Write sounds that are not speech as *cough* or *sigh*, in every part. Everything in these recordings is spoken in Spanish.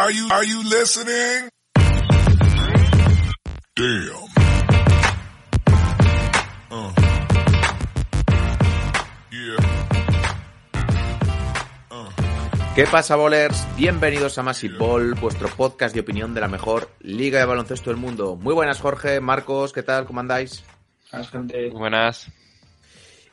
Are you, are you listening? Damn. Uh. ¿Qué pasa, bowlers? Bienvenidos a Massive Ball, vuestro podcast de opinión de la mejor liga de baloncesto del mundo. Muy buenas, Jorge, Marcos, ¿qué tal? ¿Cómo andáis? Buenas.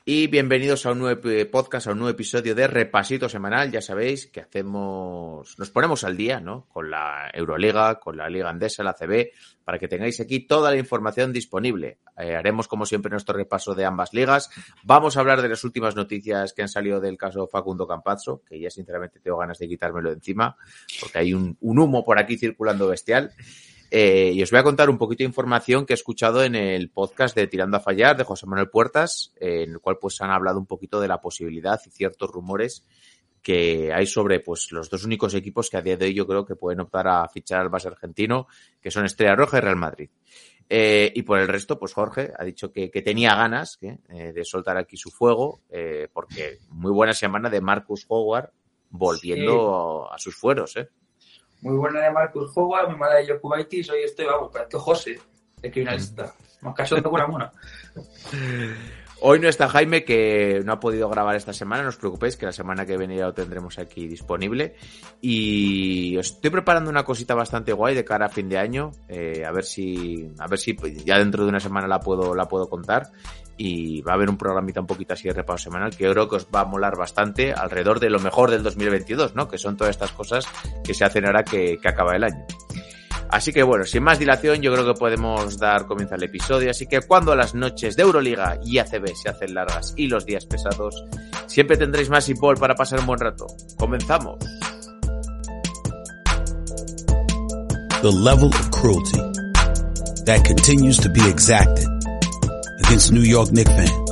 Y bienvenidos a un nuevo podcast, a un nuevo episodio de Repasito Semanal. Ya sabéis que hacemos, nos ponemos al día, ¿no? Con la Euroliga, con la Liga Andesa, la CB, para que tengáis aquí toda la información disponible. Eh, haremos, como siempre, nuestro repaso de ambas ligas. Vamos a hablar de las últimas noticias que han salido del caso Facundo Campazzo, que ya sinceramente tengo ganas de quitármelo de encima, porque hay un, un humo por aquí circulando bestial. Eh, y os voy a contar un poquito de información que he escuchado en el podcast de Tirando a Fallar de José Manuel Puertas, eh, en el cual pues han hablado un poquito de la posibilidad y ciertos rumores que hay sobre pues los dos únicos equipos que a día de hoy yo creo que pueden optar a fichar al base argentino, que son Estrella Roja y Real Madrid. Eh, y por el resto, pues Jorge ha dicho que, que tenía ganas ¿eh? de soltar aquí su fuego, eh, porque muy buena semana de Marcus Howard volviendo sí. a sus fueros. ¿eh? Muy buena de Marcus Howard, muy mala de Jokubaitis. Hoy estoy, vamos, para que José, de criminalista. Más caso de una mona. *laughs* Hoy no está Jaime, que no ha podido grabar esta semana. No os preocupéis, que la semana que viene ya lo tendremos aquí disponible. Y os estoy preparando una cosita bastante guay de cara a fin de año. Eh, a ver si, a ver si pues, ya dentro de una semana la puedo, la puedo contar. Y va a haber un programita un poquito así de repaso semanal que creo que os va a molar bastante alrededor de lo mejor del 2022, ¿no? Que son todas estas cosas que se hacen ahora que, que acaba el año. Así que bueno, sin más dilación, yo creo que podemos dar comienzo al episodio. Así que cuando las noches de Euroliga y ACB se hacen largas y los días pesados, siempre tendréis más ball para pasar un buen rato. ¡Comenzamos! The level of cruelty that continues to be exacted against New York Knicks fans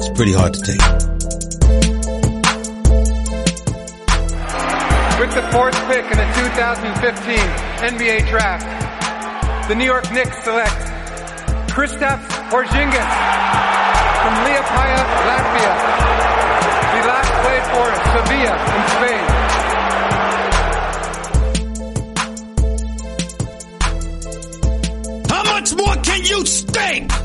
is pretty hard to take. With the fourth pick in the 2015 NBA draft, the New York Knicks select Kristaps Porzingis from Liepaja, Latvia. He last played for Sevilla in Spain. How much more can you stink?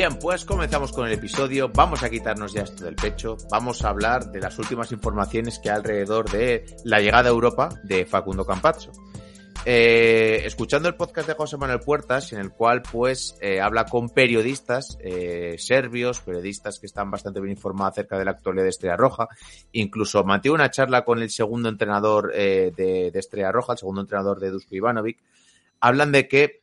Bien, pues comenzamos con el episodio. Vamos a quitarnos ya esto del pecho. Vamos a hablar de las últimas informaciones que hay alrededor de la llegada a Europa de Facundo Campazzo. Eh, escuchando el podcast de José Manuel Puertas, en el cual pues eh, habla con periodistas eh, serbios, periodistas que están bastante bien informados acerca de la actualidad de Estrella Roja, incluso mantuvo una charla con el segundo entrenador de, de, Estrella Roja, el segundo entrenador de Dusko Ivanovic, hablan de que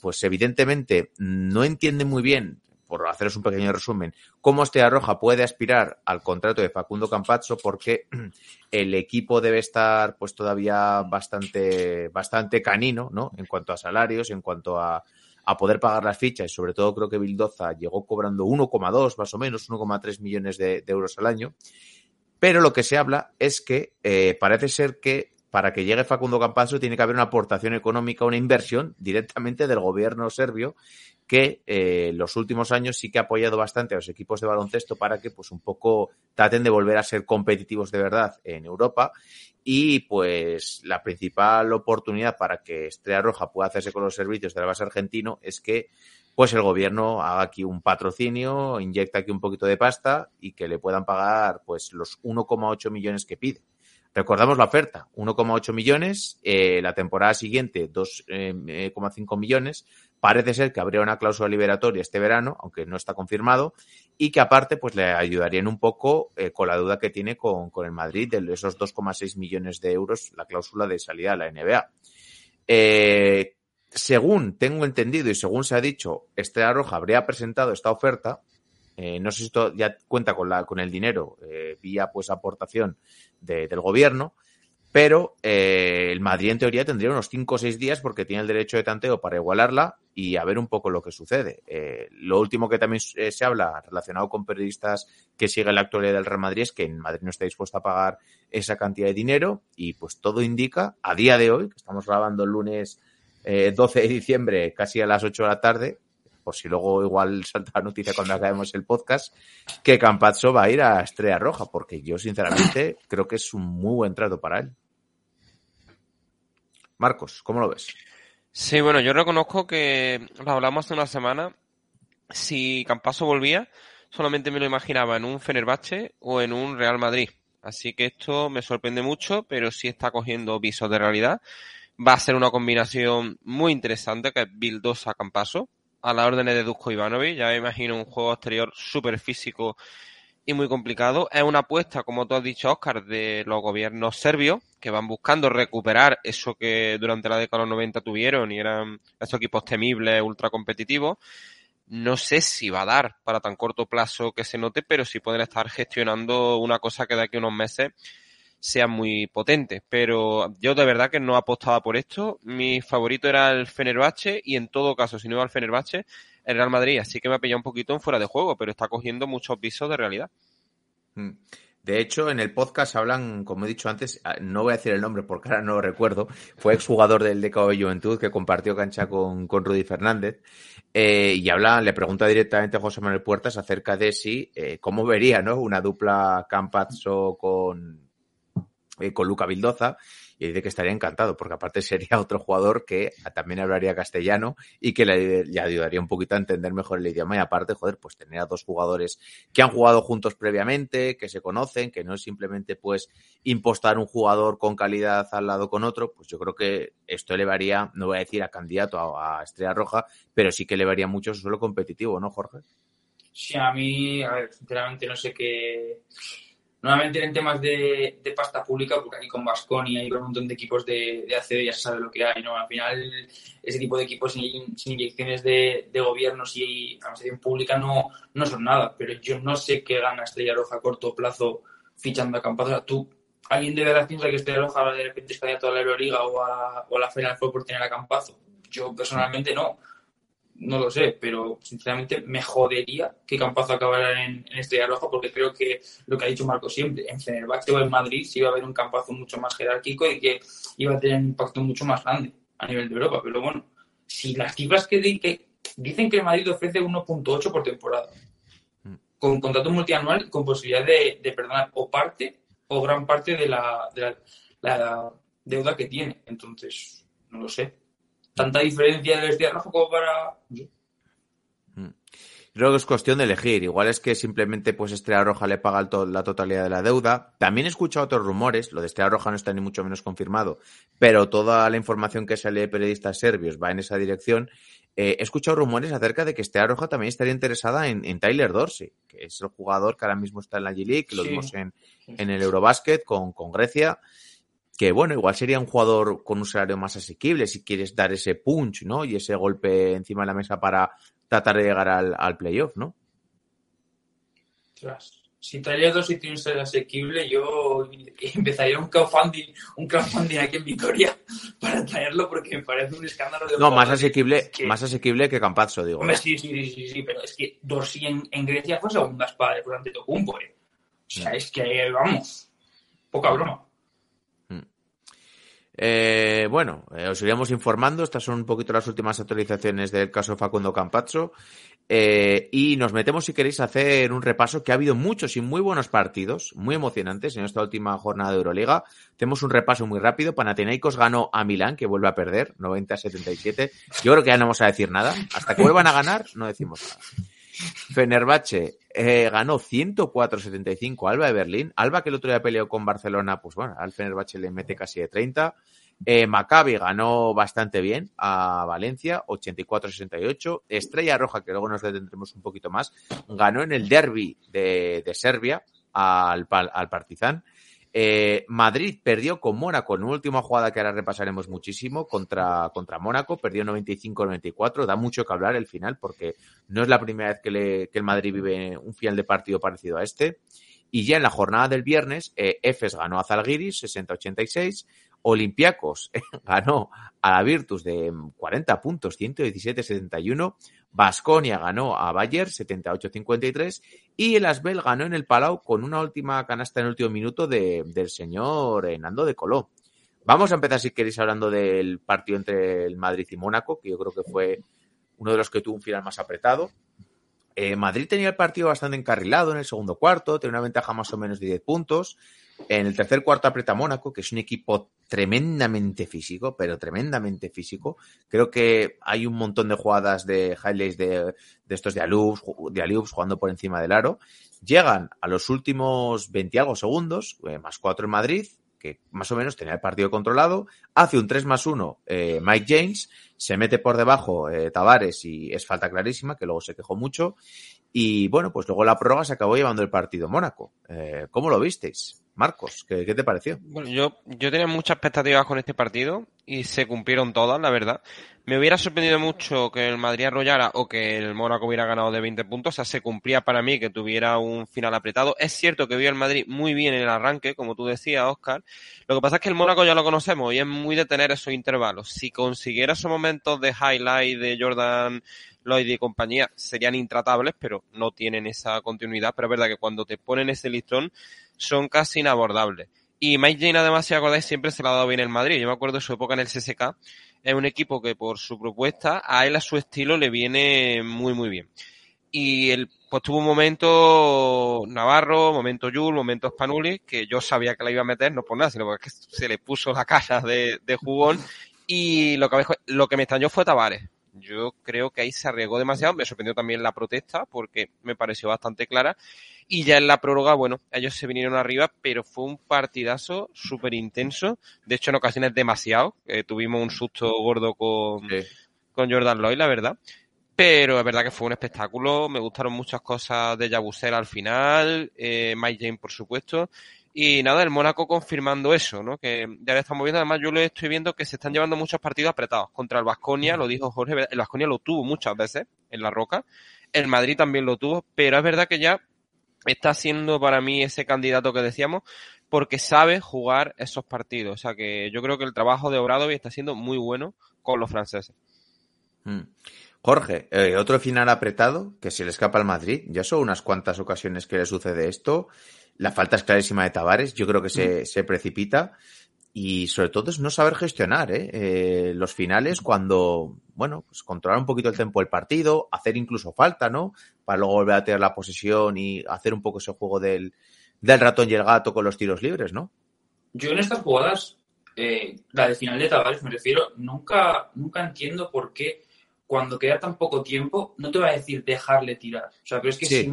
pues evidentemente no entiende muy bien, por haceros un pequeño resumen, cómo Estrella Roja puede aspirar al contrato de Facundo Campazzo porque *clears throat* el equipo debe estar pues todavía bastante, bastante canino, ¿no? En cuanto a salarios, en cuanto a, poder pagar las fichas y sobre todo creo que Bildoza llegó cobrando 1,2 más o menos, 1,3 millones de, de, euros al año. Pero lo que se habla es que eh, parece ser que para que llegue Facundo Campazzo tiene que haber una aportación económica, una inversión directamente del gobierno serbio que eh, los últimos años sí que ha apoyado bastante a los equipos de baloncesto para que pues un poco traten de volver a ser competitivos de verdad en Europa y pues la principal oportunidad para que Estrella Roja pueda hacerse con los servicios del base argentino es que pues el gobierno haga aquí un patrocinio, inyecta aquí un poquito de pasta y que le puedan pagar pues los 1,8 millones que pide. Recordamos la oferta, 1,8 millones, eh, la temporada siguiente 2,5 eh, millones. Parece ser que habría una cláusula liberatoria este verano, aunque no está confirmado, y que aparte pues le ayudarían un poco eh, con la duda que tiene con, con el Madrid de esos 2,6 millones de euros, la cláusula de salida a la NBA. Eh, según tengo entendido y según se ha dicho, Estrella Roja habría presentado esta oferta eh, no sé si esto ya cuenta con, la, con el dinero eh, vía pues aportación de, del gobierno, pero eh, el Madrid en teoría tendría unos 5 o 6 días porque tiene el derecho de tanteo para igualarla y a ver un poco lo que sucede. Lo último que también se habla relacionado con periodistas que siguen la actualidad del Real Madrid es que en Madrid no está dispuesto a pagar esa cantidad de dinero y pues todo indica, a día de hoy, que estamos grabando el lunes 12 de diciembre casi a las 8 de la tarde, por si luego igual salta la noticia cuando acabemos el podcast, que Campazzo va a ir a Estrella Roja, porque yo sinceramente creo que es un muy buen trato para él. Marcos, ¿cómo lo ves? Sí, bueno, yo reconozco que lo hablamos hace una semana. Si Campaso volvía, solamente me lo imaginaba en un Fenerbahce o en un Real Madrid. Así que esto me sorprende mucho, pero sí está cogiendo visos de realidad. Va a ser una combinación muy interesante que es Bildosa Campaso a la orden de Dusko Ivanovic. Ya me imagino un juego exterior súper físico y muy complicado. Es una apuesta, como tú has dicho, Oscar, de los gobiernos serbios que van buscando recuperar eso que durante la década de los 90 tuvieron y eran esos equipos temibles, ultra competitivos. No sé si va a dar para tan corto plazo que se note, pero sí pueden estar gestionando una cosa que de aquí a unos meses sea muy potente. Pero yo de verdad que no apostaba por esto. Mi favorito era el Fenerbahce y en todo caso, si no iba al Fenerbahce, el Real Madrid. Así que me ha pillado un poquito en fuera de juego, pero está cogiendo muchos visos de realidad. Mm. De hecho, en el podcast hablan, como he dicho antes, ah, no voy a decir el nombre porque ahora no lo recuerdo, fue exjugador del DKO de Juventud que compartió cancha con, con Rudy Fernández eh, y habla, le pregunta directamente a José Manuel Puertas acerca de si, eh, cómo vería ¿no? una dupla Campazzo con, eh, con Luca Vildoza y dice que estaría encantado, porque aparte sería *laughs* otro jugador que también hablaría castellano y que le, ayudaría un poquito a entender mejor el idioma. Y aparte, joder, pues tener a dos jugadores que han jugado juntos previamente, que se conocen, que no es simplemente pues impostar un jugador con calidad al lado con otro, pues yo creo que esto elevaría, no voy a decir a candidato a, Estrella Roja, pero sí que elevaría mucho su suelo competitivo, ¿no, Jorge? Sí, a mí, a ver, sinceramente no sé qué Nuevamente en temas de, pasta pública, porque aquí con Basconia y con un montón de equipos de, de ACB ya se sabe lo que hay, ¿no? Al final, ese tipo de equipos sin, inyecciones de, de gobiernos y administración pública no, no son nada, pero yo no sé qué gana Estrella Roja a corto plazo fichando a Campazzo. O sea, tú, ¿alguien de verdad piensa que Estrella Roja de repente es a la Euroliga o a, o a la Final Four por tener a Campazo? Yo personalmente no no lo sé, pero sinceramente me jodería que Campazo acabara en, Estrella Roja porque creo que lo que ha dicho Marco siempre, en Fenerbahce o en Madrid sí iba a haber un Campazo mucho más jerárquico y que iba a tener un impacto mucho más grande a nivel de Europa. Pero bueno, si las cifras que, dicen que el Madrid ofrece 1.8 por temporada, mm. con contrato multianual con posibilidad de, perdonar o parte o gran parte de la, de la deuda que tiene. Entonces, no lo sé tanta diferencia del Estrella Roja como para... Mm. Creo que es cuestión de elegir. Igual es que simplemente pues Estrella Roja le paga la totalidad de la deuda. También he escuchado otros rumores, lo de Estrella Roja no está ni mucho menos confirmado, pero toda la información que sale de periodistas serbios va en esa dirección. Eh, he escuchado rumores acerca de que Estrella Roja también estaría interesada en, Tyler Dorsey, que es el jugador que ahora mismo está en la G-League, que lo vimos en, en, el Eurobasket con, con Grecia que bueno, igual sería un jugador con un salario más asequible si quieres dar ese punch, ¿no? Y ese golpe encima de la mesa para tratar de llegar al, playoff, ¿no? Si dos y tiene un salario asequible, yo empezaría un crowdfunding, un crowdfunding aquí en Vitoria para traerlo porque me parece un escándalo de No, más asequible, que... más asequible que Campazzo, digo. sí, sí, sí, sí, pero es que Dorsi en, en Grecia fue segunda espada de ante Tocumpo, eh. O sea, es que, vamos, poca broma. Eh, bueno, eh, os iremos informando. Estas son un poquito las últimas actualizaciones del caso Facundo Campazzo. Eh, y nos metemos, si queréis, a hacer un repaso, que ha habido muchos y muy buenos partidos, muy emocionantes en esta última jornada de Euroliga. Hacemos un repaso muy rápido. Panathinaikos ganó a Milán, que vuelve a perder, 90-77. Yo creo que ya no vamos a decir nada. Hasta que vuelvan a ganar, no decimos nada. Fenerbahce eh, ganó 104-75 Alba de Berlín. Alba que el otro día peleó con Barcelona, pues bueno, al Fenerbahce le mete casi de 30. Eh, Maccabi ganó bastante bien a Valencia, 84-68. Estrella Roja, que luego nos detendremos un poquito más, ganó en el derby de, Serbia al, al Partizan. Eh, Madrid perdió con Mónaco en una última jugada que ahora repasaremos muchísimo contra, contra Mónaco, perdió 95-94, da mucho que hablar el final porque no es la primera vez que, le, que el Madrid vive un final de partido parecido a este. Y ya en la jornada del viernes, eh, Efes ganó a Zalgiris 60-86, Olympiacos *laughs* ganó a la Virtus de 40 puntos, 117-71, Basconia ganó a Bayer 78-53 y el Asbel ganó en el Palau con una última canasta en el último minuto de, del señor Nando de Coló. Vamos a empezar, si queréis, hablando del partido entre el Madrid y Mónaco, que yo creo que fue uno de los que tuvo un final más apretado. Eh, Madrid tenía el partido bastante encarrilado en el segundo cuarto, tenía una ventaja más o menos de 10 puntos. En el tercer cuarto aprieta Mónaco, que es un equipo tremendamente físico, pero tremendamente físico. Creo que hay un montón de jugadas de highlights de, estos de Alubs, de Alubs jugando por encima del aro. Llegan a los últimos 20 algo segundos, eh, más 4 en Madrid, que más o menos tenía el partido controlado, hace un 3 más 1 eh, Mike James, se mete por debajo eh, Tavares y es falta clarísima, que luego se quejó mucho. Y bueno, pues luego la prórroga se acabó llevando el partido Mónaco. Eh, ¿Cómo lo visteis? Marcos, ¿qué, ¿qué, te pareció? Bueno, yo, yo tenía muchas expectativas con este partido y se cumplieron todas, la verdad. Me hubiera sorprendido mucho que el Madrid arrollara o que el Mónaco hubiera ganado de 20 puntos. O sea, se cumplía para mí que tuviera un final apretado. Es cierto que vio el Madrid muy bien en el arranque, como tú decías, Oscar. Lo que pasa es que el Mónaco ya lo conocemos y es muy de tener esos intervalos. Si consiguiera esos momentos de highlight de Jordan Lloyd y compañía, serían intratables, pero no tienen esa continuidad. Pero es verdad que cuando te ponen ese listón, son casi inabordables. Y Mike Jane, además, si acordáis, siempre se lo ha dado bien el Madrid. Yo me acuerdo de su época en el CSK. Es un equipo que por su propuesta, a él a su estilo le viene muy, muy bien. Y él, pues tuvo un momento Navarro, momento Yul, momento Spanulis, que yo sabía que la iba a meter, no por nada, sino porque se le puso la cara de, de jugón. Y lo que, lo que me extrañó fue Tavares. Yo creo que ahí se arriesgó demasiado. Me sorprendió también la protesta porque me pareció bastante clara. Y ya en la prórroga, bueno, ellos se vinieron arriba, pero fue un partidazo súper intenso. De hecho, en ocasiones demasiado. Eh, tuvimos un susto gordo con, sí. con Jordan Lloyd, la verdad. Pero es verdad que fue un espectáculo. Me gustaron muchas cosas de Yabusel al final. Eh, Mike James, por supuesto. Y nada, el Mónaco confirmando eso, ¿no? Que ya le estamos viendo, además yo le estoy viendo que se están llevando muchos partidos apretados. Contra el Vasconia, lo dijo Jorge, el Vasconia lo tuvo muchas veces en la roca. El Madrid también lo tuvo, pero es verdad que ya está siendo para mí ese candidato que decíamos, porque sabe jugar esos partidos. O sea que yo creo que el trabajo de Obradovic está siendo muy bueno con los franceses. Mm. Jorge, eh, otro final apretado que se le escapa al Madrid. Ya son unas cuantas ocasiones que le sucede esto. La falta es clarísima de Tavares. Yo creo que se, mm. se precipita. Y sobre todo es no saber gestionar ¿eh? Eh, los finales cuando, bueno, pues controlar un poquito el tiempo del partido, hacer incluso falta, ¿no? Para luego volver a tener la posesión y hacer un poco ese juego del, del ratón y el gato con los tiros libres, ¿no? Yo en estas jugadas, eh, la de final de Tavares me refiero, nunca, nunca entiendo por qué cuando queda tan poco tiempo no te va a decir dejarle tirar. O sea, pero es que sí. si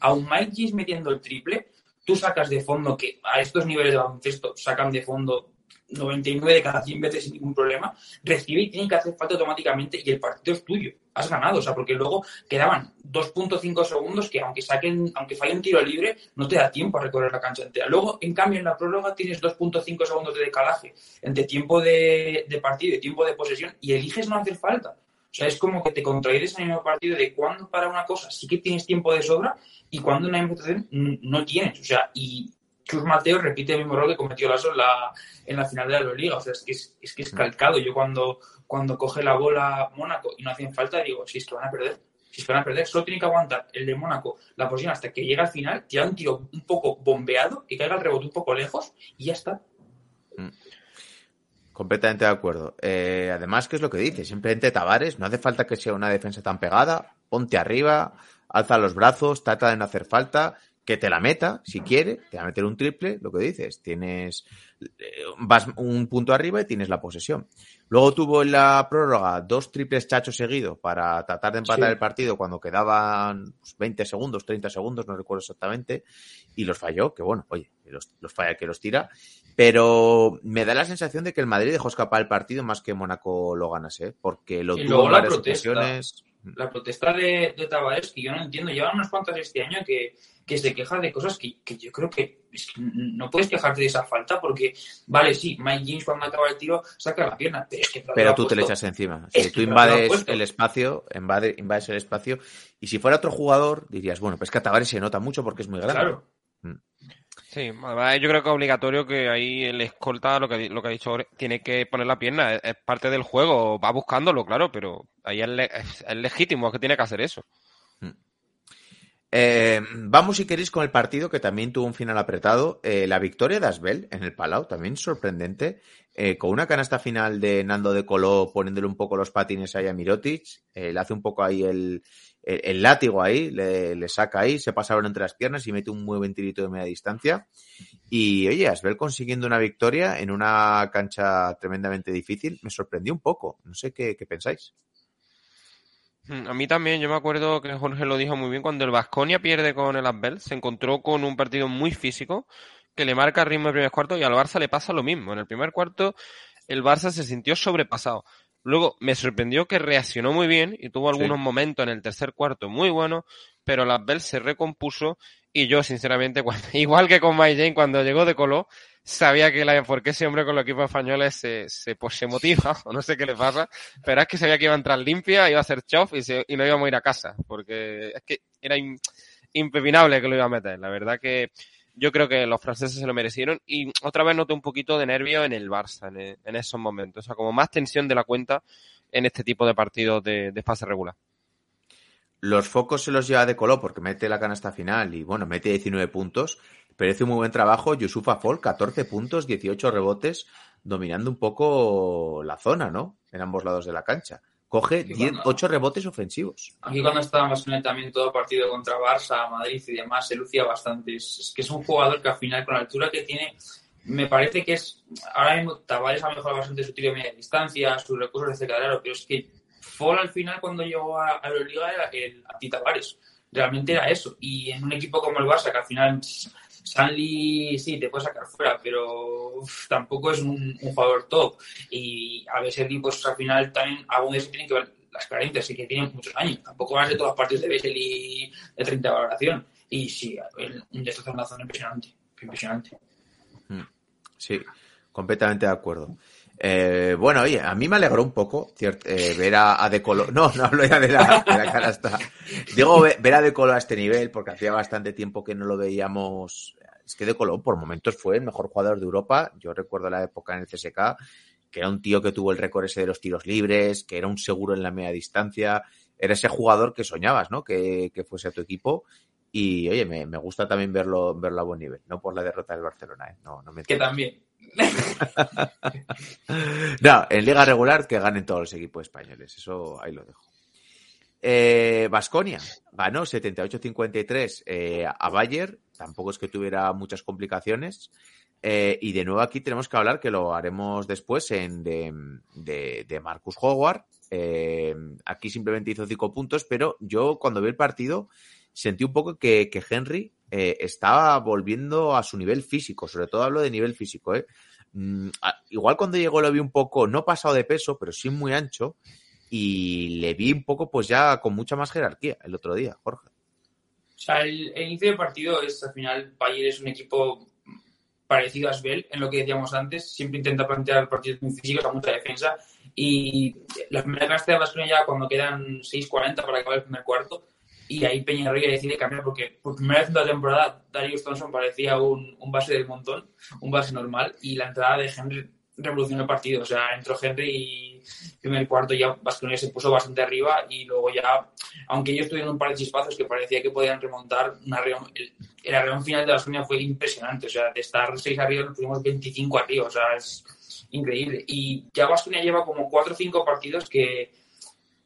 aún Mike Gis metiendo el triple, tú sacas de fondo que a estos niveles de baloncesto sacan de fondo 99 de cada 100 veces sin ningún problema, recibe y tiene que hacer falta automáticamente y el partido es tuyo. Has ganado, o sea, porque luego quedaban 2.5 segundos que aunque saquen, aunque falle un tiro libre, no te da tiempo a recorrer la cancha entera. Luego, en cambio, en la prórroga tienes 2.5 segundos de decalaje entre tiempo de, de, partido y tiempo de posesión y eliges no hacer falta. O sea, es como que te contradices en el mismo partido de cuando para una cosa sí que tienes tiempo de sobra y cuando en la imputación no tienes. O sea, y Chus Mateo repite el mismo error que cometió Lasso en la, en la final de la Euroliga. O sea, es que es, es que es calcado. Yo cuando, cuando coge la bola Mónaco y no hacen falta, digo, si es que van a perder. Si es que van a perder, solo tiene que aguantar el de Mónaco la posición hasta que llega al final, tirar un tiro un poco bombeado, que caiga el rebote un poco lejos y ya está. Completamente de acuerdo. Eh, además, ¿qué es lo que dice? Simplemente Tavares, no hace falta que sea una defensa tan pegada, ponte arriba, alza los brazos, trata de no hacer falta, que te la meta, si quiere, te va a meter un triple, lo que dices, tienes, vas un punto arriba y tienes la posesión. Luego tuvo en la prórroga dos triples chachos seguidos para tratar de empatar sí. el partido cuando quedaban 20 segundos, 30 segundos, no recuerdo exactamente, y los falló, que bueno, oye, los, los falla que los tira, pero me da la sensación de que el Madrid dejó escapar el partido más que Mónaco lo ganase, ¿eh? porque lo y tuvo en varias ocasiones. La protesta de, de Tavares, que yo no entiendo, llevan unas cuantas este año que, que se queja de cosas que, que yo creo que, es que, no puedes quejarte de esa falta porque, vale, sí, Mike James cuando acaba el tiro saca la pierna, pero es que... Pero tú te le echas encima. Si tú invades el espacio, invades, invades el espacio, y si fuera otro jugador, dirías, bueno, pues que a Tavares se nota mucho porque es muy grande. Claro. Sí, yo creo que es obligatorio que ahí el escolta, lo que, lo que ha dicho, tiene que poner la pierna, es, parte del juego, va buscándolo, claro, pero ahí es, legítimo, es que tiene que hacer eso. Eh, vamos, si queréis, con el partido que también tuvo un final apretado. Eh, la victoria de Asbel en el Palau, también sorprendente, eh, con una canasta final de Nando de Coló poniéndole un poco los patines ahí a Mirotic. le hace un poco ahí el, el, látigo ahí, le, saca ahí, se pasa entre las piernas y mete un muy buen tirito de media distancia. Y oye, Asbel consiguiendo una victoria en una cancha tremendamente difícil, me sorprendió un poco. No sé qué, qué pensáis. Mm, a mí también, yo me acuerdo que Jorge lo dijo muy bien, cuando el Vasconia pierde con el Asbel, se encontró con un partido muy físico que le marca el ritmo del primer cuarto y al Barça le pasa lo mismo. En el primer cuarto el Barça se sintió sobrepasado. Luego me sorprendió que reaccionó muy bien y tuvo algunos momentos en el tercer cuarto muy buenos, pero el Asbel se recompuso y yo, sinceramente, *laughs* igual que con Mike Jane, cuando llegó de Coló, sabía que la, porque ese hombre con los equipos españoles se, se, pues, se motiva, *laughs* o no sé qué le pasa, pero es que sabía que iba a entrar limpia, iba a ser chof y, se, y no íbamos a ir a casa, porque es que era impepinable que lo iba a meter. La verdad que yo creo que los franceses se lo merecieron y otra vez noté un poquito de nervio en el Barça en, esos momentos, o sea, como más tensión de la cuenta en este tipo de partidos de, fase regular. Los focos se los lleva de color porque mete la canasta final y bueno, mete 19 puntos. Pero un muy buen trabajo Yusufa Fall, 14 puntos, 18 rebotes, dominando un poco la zona, ¿no? En ambos lados de la cancha. Coge 10, 8 rebotes ofensivos. Aquí cuando estaba más también todo partido contra Barça, Madrid y demás, se lucía bastante. Es, que es un jugador que al final, con la altura que tiene, me parece que es. Ahora mismo Tavares ha mejorado bastante su tiro de media distancia, sus recursos, etcétera, claro, pero es que Fall al final cuando llegó a, a la Liga era el Ati Tavares. Realmente era eso. Y en un equipo como el Barça, que al final Stanley sí te puede sacar fuera, pero tampoco es un, jugador top. Y a veces pues al final también algunos tienen que ver las carencias, y que tienen muchos años. Tampoco van a ser todas partes de Bessel de 30 de valoración. Y sí, un destrozo en la zona impresionante. Impresionante. Mm, sí, completamente de acuerdo. Eh, bueno, oye, a mí me alegró un poco cierto, eh, ver a, De Colo. No, no hablo ya de la, de la. Digo, ver, a De Colo a este nivel, porque hacía bastante tiempo que no lo veíamos. Es que De Colo por momentos fue el mejor jugador de Europa. Yo recuerdo la época en el CSK, que era un tío que tuvo el récord ese de los tiros libres, que era un seguro en la media distancia. Era ese jugador que soñabas, ¿no? Que, que fuese a tu equipo. Y oye, me, me, gusta también verlo, verlo a buen nivel, no por la derrota del Barcelona, ¿eh? No, no me que también. *laughs* no, en liga regular que ganen todos los equipos españoles. Eso ahí lo dejo. Vasconia eh, ganó 78-53 eh, a Bayer. Tampoco es que tuviera muchas complicaciones. Eh, y de nuevo aquí tenemos que hablar, que lo haremos después, en, de, de, de Marcus Howard. Eh, aquí simplemente hizo cinco puntos, pero yo cuando vi el partido sentí un poco que, que Henry eh, estaba volviendo a su nivel físico, sobre todo hablo de nivel físico. ¿eh? Mm, igual cuando llegó lo vi un poco, no pasado de peso, pero sí muy ancho, y le vi un poco pues ya con mucha más jerarquía el otro día, Jorge. O sea, el, el inicio del partido es al final, Bayer es un equipo parecido a Svel, en lo que decíamos antes, siempre intenta plantear partidos muy físicos a mucha defensa y la primera clase de Vasconia ya cuando quedan 6.40 para acabar el primer cuarto, y ahí Peñarroya decide cambiar porque por primera vez en la temporada Darius Thompson parecía un, un, base del montón, un base normal y la entrada de Henry revolucionó el partido. O sea, entró Henry y primer cuarto ya Vasconia se puso bastante arriba y luego ya, aunque ellos tuvieron un par de chispazos que parecía que podían remontar, una reón, el, el arreón final de Vasconia fue impresionante. O sea, de estar 6 arriba nos pusimos 25 arriba. O sea, es increíble. Y ya Vasconia lleva como 4 o 5 partidos que,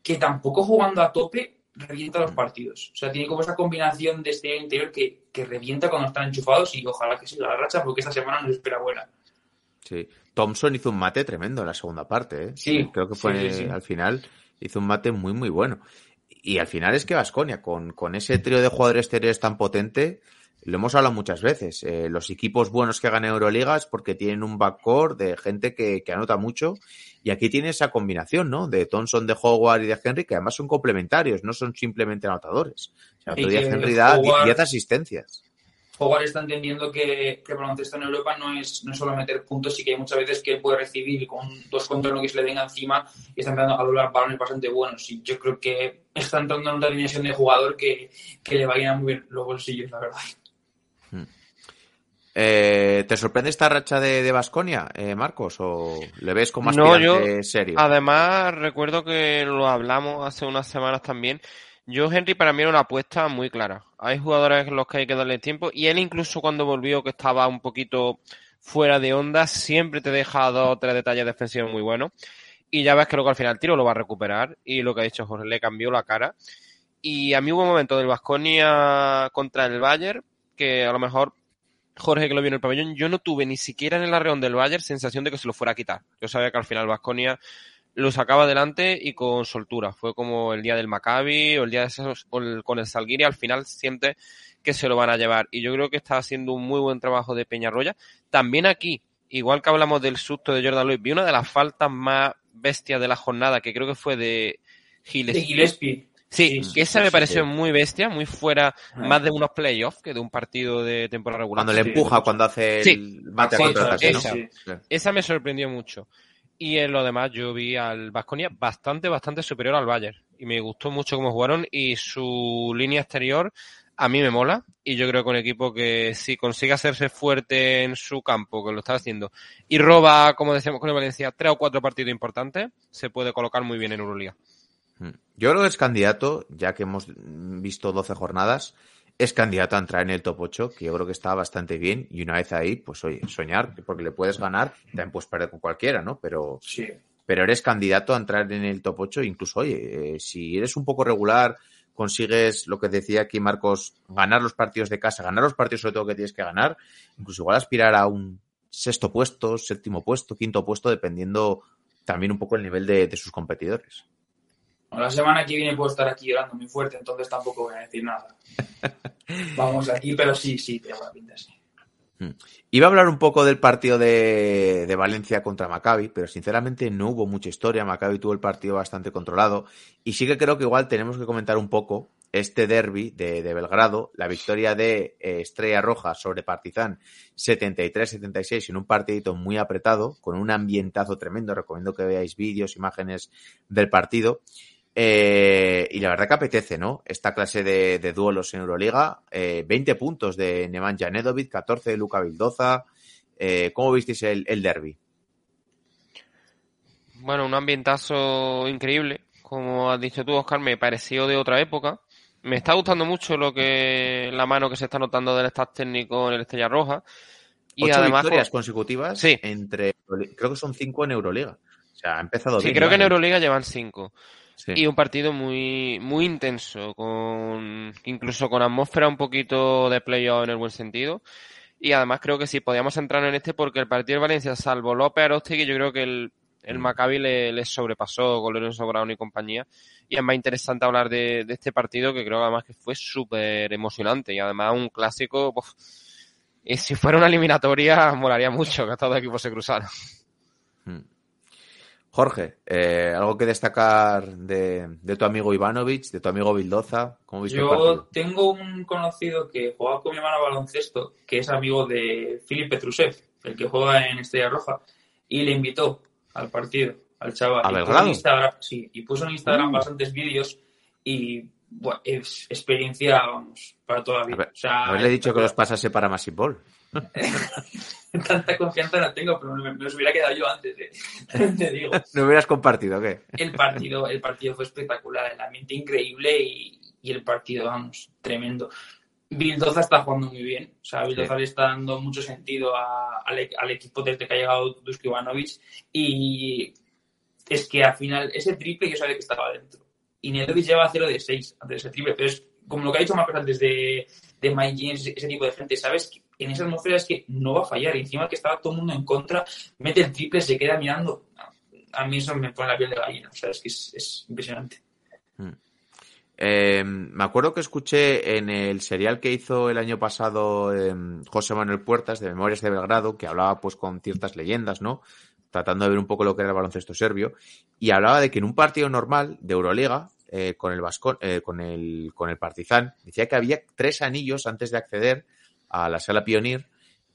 que tampoco jugando a tope revienta los partidos. O sea, tiene como esa combinación de este interior que, que revienta cuando están enchufados y ojalá que siga la racha porque esta semana nos espera buena. Sí. Thompson hizo un mate tremendo en la segunda parte, ¿eh? Sí. Creo que fue sí, sí, sí. al final, hizo un mate muy, muy bueno. Y al final es que Vasconia, con, con ese trío de jugadores exteriores tan potente, lo hemos hablado muchas veces. Eh, los equipos buenos que ganan Euroligas porque tienen un backcourt de gente que, que, anota mucho. Y aquí tiene esa combinación, ¿no? De Thompson, de Howard y de Henry, que además son complementarios, no son simplemente anotadores. O sea, otro día Henry da Howard, 10 asistencias. Howard está entendiendo que, que el baloncesto en Europa no es, no es solo meter puntos, y que hay muchas veces que puede recibir con dos contra uno que se le venga encima y está empezando a doblar balones bastante buenos. Y yo creo que está entrando en una dimensión de jugador que, que le va a ir muy bien los bolsillos, la verdad. Eh, ¿Te sorprende esta racha de Vasconia, eh, Marcos? ¿O le ves como No, aspirante yo- serio? Además, recuerdo que lo hablamos hace unas semanas también. Yo, Henry, para mí era una apuesta muy clara. Hay jugadores a los que hay que darle tiempo y él incluso cuando volvió que estaba un poquito fuera de onda, siempre te deja dos o tres detalles defensivos muy buenos. Y ya ves que luego al final el tiro lo va a recuperar y lo que ha dicho Jorge, le cambió la cara. Y a mí hubo un momento del Vasconia contra el Bayern que a lo mejor Jorge que lo vio en el pabellón, yo no tuve ni siquiera en el arreón del Bayern sensación de que se lo fuera a quitar. Yo sabía que al final Vasconia lo sacaba adelante y con soltura. Fue como el día del Maccabi o el día de esos, o el- con el Salguiri, al final siente que se lo van a llevar. Y yo creo que está haciendo un muy buen trabajo de Peñarroya. También aquí, igual que hablamos del susto de Jordan Lewis, vi una de las faltas más bestias de la jornada, que creo que fue de Giles. De Gillespie. Sí, que esa me pareció muy bestia, muy fuera Ah. más de unos playoffs que de un partido de temporada regular. Cuando le empuja, cuando hace el Sí. bate a Sí, ¿no? esa. sí. Esa me sorprendió mucho. Y en lo demás yo vi al Vasconia bastante, bastante superior al Bayern. Y me gustó mucho cómo jugaron y su línea exterior a mí me mola. Y yo creo que un equipo que si consigue hacerse fuerte en su campo, que lo está haciendo, y roba, como decíamos con el Valencia, tres o cuatro partidos importantes, se puede colocar muy bien en Euroliga. Mm. Yo creo que es candidato, ya que hemos visto 12 jornadas, es candidato a entrar en el top 8, que yo creo que está bastante bien. Y una vez ahí, pues oye, soñar, porque le puedes ganar, también puedes perder con cualquiera, ¿no? Pero, Sí. pero eres candidato a entrar en el top 8, incluso, oye, eh, si eres un poco regular, consigues lo que decía aquí Marcos, ganar los partidos de casa, ganar los partidos sobre todo que tienes que ganar, incluso igual aspirar a un sexto puesto, séptimo puesto, quinto puesto, dependiendo también un poco el nivel de, de sus competidores. La semana que viene puedo estar aquí llorando muy fuerte, entonces tampoco voy a decir nada. *laughs* Vamos aquí, pero sí, sí, tengo la pinta, sí. Iba a hablar un poco del partido de, de Valencia contra Maccabi, pero sinceramente no hubo mucha historia. Maccabi tuvo el partido bastante controlado y sí que creo que igual tenemos que comentar un poco este derby de, de Belgrado, la victoria de eh, Estrella Roja sobre Partizan 73-76 en un partidito muy apretado, con un ambientazo tremendo. Recomiendo que veáis vídeos, imágenes del partido. Eh, y la verdad que apetece, ¿no? Esta clase de, de duelos en Euroliga. Eh, 20 puntos de Nemanja Nedovic, 14 de Luka Vildoza. Eh, ¿Cómo visteis el, el derby? Bueno, un ambientazo increíble. Como has dicho tú, Oscar, me pareció de otra época. Me está gustando mucho lo que la mano que se está notando del staff técnico en el Estrella Roja. Y Ocho además, victorias con- consecutivas Sí. entre, creo que son cinco en Euroliga. O sea, ha empezado sí, bien. creo que en. Euroliga llevan cinco. Sí. Y un partido muy, muy intenso, con incluso con atmósfera un poquito de playoff en el buen sentido. Y además creo que sí, podíamos entrar en este porque el partido de Valencia, salvo López Arostegui, yo creo que el, el Mm. Maccabi le, le sobrepasó con Lorenzo Brown y compañía. Y es más interesante hablar de, de este partido que creo además que fue súper emocionante y además un clásico. y si fuera una eliminatoria, *laughs* molaría mucho que estos dos equipos se cruzaran. Mm. Jorge, eh, ¿algo que destacar de, de tu amigo Ivanovic, de tu amigo Vildoza? ¿Cómo viste el Yo tengo un conocido que juega con mi hermano a baloncesto, que es amigo de Filip Petrusev, el que juega en Estrella Roja, y le invitó al partido, al chaval. ¿A Y puso en Instagram, sí, y puso en Instagram Mm. bastantes vídeos y es experiencia, vamos, para toda la vida. Haber- o sea, Haberle dicho que los pasase para Massive Ball. *laughs* tanta confianza no tengo, pero me, me los hubiera quedado yo antes, eh. *laughs* te digo. ¿No hubieras compartido qué? El partido, el partido fue espectacular, el ambiente increíble y, y el partido, vamos, tremendo. Vildoza está jugando muy bien, o sea, Vildoza Sí. le está dando mucho sentido a- al, al equipo desde que ha llegado Dusko Ivanovic y es que al final ese triple yo sabía que estaba dentro y Nedovic lleva 0 de 6 antes de ese triple, pero es como lo que ha dicho Marcos antes de, de Mike James, ese tipo de gente, ¿sabes? En esa atmósfera es que no va a fallar encima que estaba todo el mundo en contra, mete el triple, se queda mirando. A mí eso me pone la piel de gallina, o sea, es que es, es impresionante. Eh, me acuerdo que escuché en el serial que hizo el año pasado eh, José Manuel Puertas de Memorias de Belgrado, que hablaba pues con ciertas leyendas, ¿no? Tratando de ver un poco lo que era el baloncesto serbio, y hablaba de que en un partido normal de Euroliga, eh, con el Vascon, eh, con el con el Partizan, decía que había tres anillos antes de acceder a la sala Pionir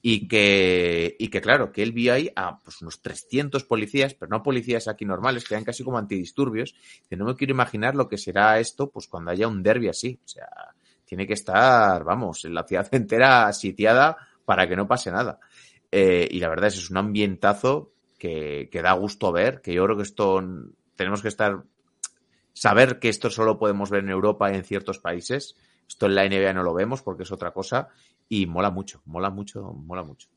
y que, y que claro, que él vio ahí a pues, unos 300 policías, pero no policías aquí normales, que eran casi como antidisturbios, que no me quiero imaginar lo que será esto pues cuando haya un derby así. O sea, tiene que estar, vamos, en la ciudad *laughs* entera sitiada para que no pase nada. Eh, y la verdad es es un ambientazo que, que da gusto ver, que yo creo que esto tenemos que estar, saber que esto solo podemos ver en Europa y en ciertos países. Esto en la NBA no lo vemos porque es otra cosa y mola mucho, mola mucho, mola mucho.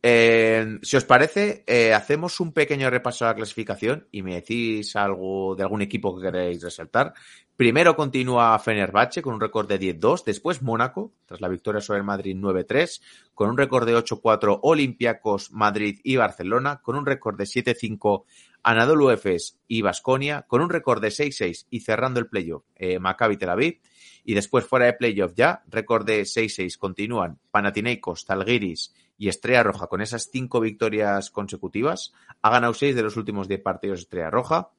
Eh, si os parece, eh, hacemos un pequeño repaso a la clasificación y me decís algo de algún equipo que queréis resaltar. Primero continúa Fenerbahce con un récord de 10-2, después Mónaco, tras la victoria sobre el Madrid 9-3, con un récord de 8-4 Olympiacos, Madrid y Barcelona, con un récord de 7-5 Anadolu Efes y Basconia, con un récord de 6-6 y cerrando el playoff eh, Maccabi Tel Aviv, y después fuera de playoff ya, récord de 6-6 continúan Panathinaikos, Talgiris y Estrella Roja con esas cinco victorias consecutivas. Ha ganado seis de los últimos diez partidos Estrella Roja.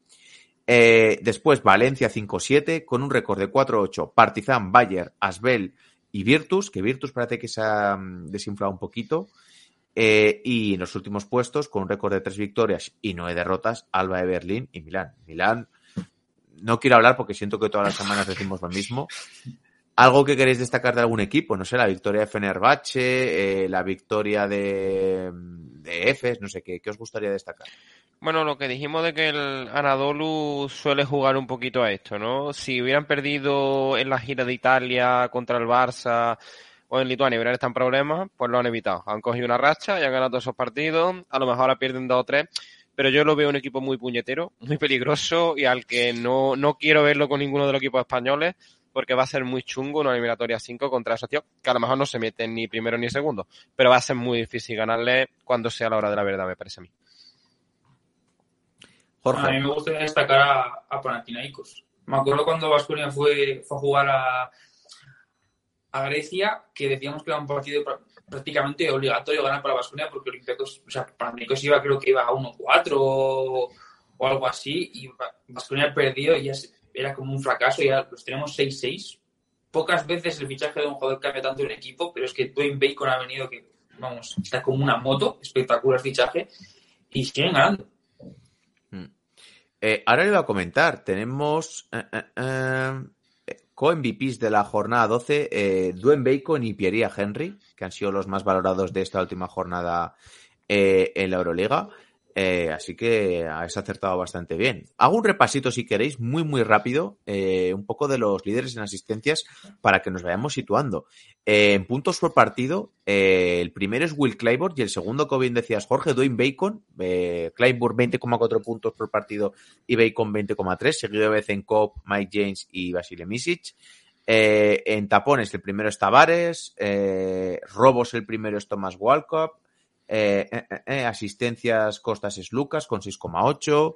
Eh, después Valencia 5-7 con un récord de 4-8. Partizan, Bayer, Asbel y Virtus, que Virtus parece que se ha mm, desinflado un poquito. Eh, y en los últimos puestos, con un récord de tres victorias y nueve derrotas, Alba de Berlín y Milán. Milán, no quiero hablar porque siento que todas las semanas decimos lo mismo, ¿Algo que queréis destacar de algún equipo? No sé, la victoria de Fenerbahce, eh, la victoria de, de Efes, no sé, ¿qué, ¿qué os gustaría destacar? Bueno, lo que dijimos de que el Anadolu suele jugar un poquito a esto, ¿no? Si hubieran perdido en la gira de Italia contra el Barça o en Lituania hubieran estado en problemas, pues lo han evitado. Han cogido una racha y han ganado esos partidos. A lo mejor ahora pierden dos o tres. Pero yo lo veo un equipo muy puñetero, muy peligroso y al que no, no quiero verlo con ninguno de los equipos españoles porque va a ser muy chungo una eliminatoria 5 contra esa tío, que a lo mejor no se mete ni primero ni segundo, pero va a ser muy difícil ganarle cuando sea la hora de la verdad, me parece a mí. Jorge. A mí me gustaría destacar a, a Panathinaikos. Me acuerdo cuando Vasconia fue, fue a jugar a, a Grecia, que decíamos que era un partido prácticamente obligatorio ganar para Vasconia porque Olympiacos, o sea, Panathinaikos iba, creo que iba a 1-4 o, o, algo así, y Vasconia perdió y ya era como un fracaso, ya los tenemos 6-6. Pocas veces el fichaje de un jugador cambia tanto un equipo, pero es que Dwayne Bacon ha venido que, vamos, está como una moto, espectacular fichaje, y siguen ganando. Mm. Eh, ahora le voy a comentar, tenemos eh, eh, eh co-MVPs de la jornada 12, eh, Dwayne Bacon y Pierre Henry, que han sido los más valorados de esta última jornada eh, en la Euroliga. Eh, así que has acertado bastante bien. Hago un repasito, si queréis, muy, muy rápido, eh, un poco de los líderes en asistencias para que nos vayamos situando. Eh, en puntos por partido, eh, el primero es Will Clyburn y el segundo, como bien decías, Jorge Dwayne Bacon. Eh, Clyburn 20,4 puntos por partido y Bacon 20,3, seguido de Bezenkov, Mike James y Basile Misic. en tapones, el primero es Tavares, robos, el primero es Thomas Walcott, eh, eh, eh, asistencias Costas es Lucas con 6,8.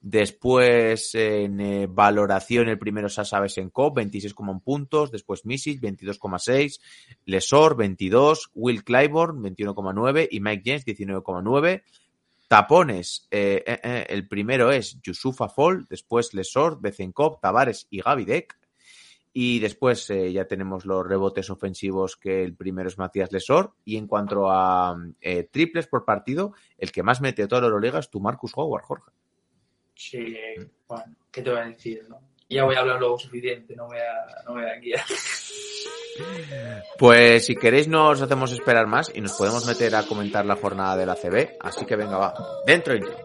Después en valoración el primero Sasa Besenkov, 26,1 puntos. Después Misic, 22,6. Lesor, 22. Will Clyburn, 21,9. Y Mike James, 19,9. Tapones, el primero es Yusufa Fall, después Lesor, Bezenkov, Tavares y Gavidek. Y después eh, ya tenemos los rebotes ofensivos, que el primero es Matías Lesor. Y en cuanto a eh, triples por partido, el que más mete toda la Euroliga es tu Marcus Howard, Jorge. Sí, bueno, ¿qué te voy a decir? No? Ya voy a hablar luego suficiente, no voy a, no voy a guiar. Pues si queréis nos hacemos esperar más y nos podemos meter a comentar la jornada de la CB. Así que venga, va. Dentro intro.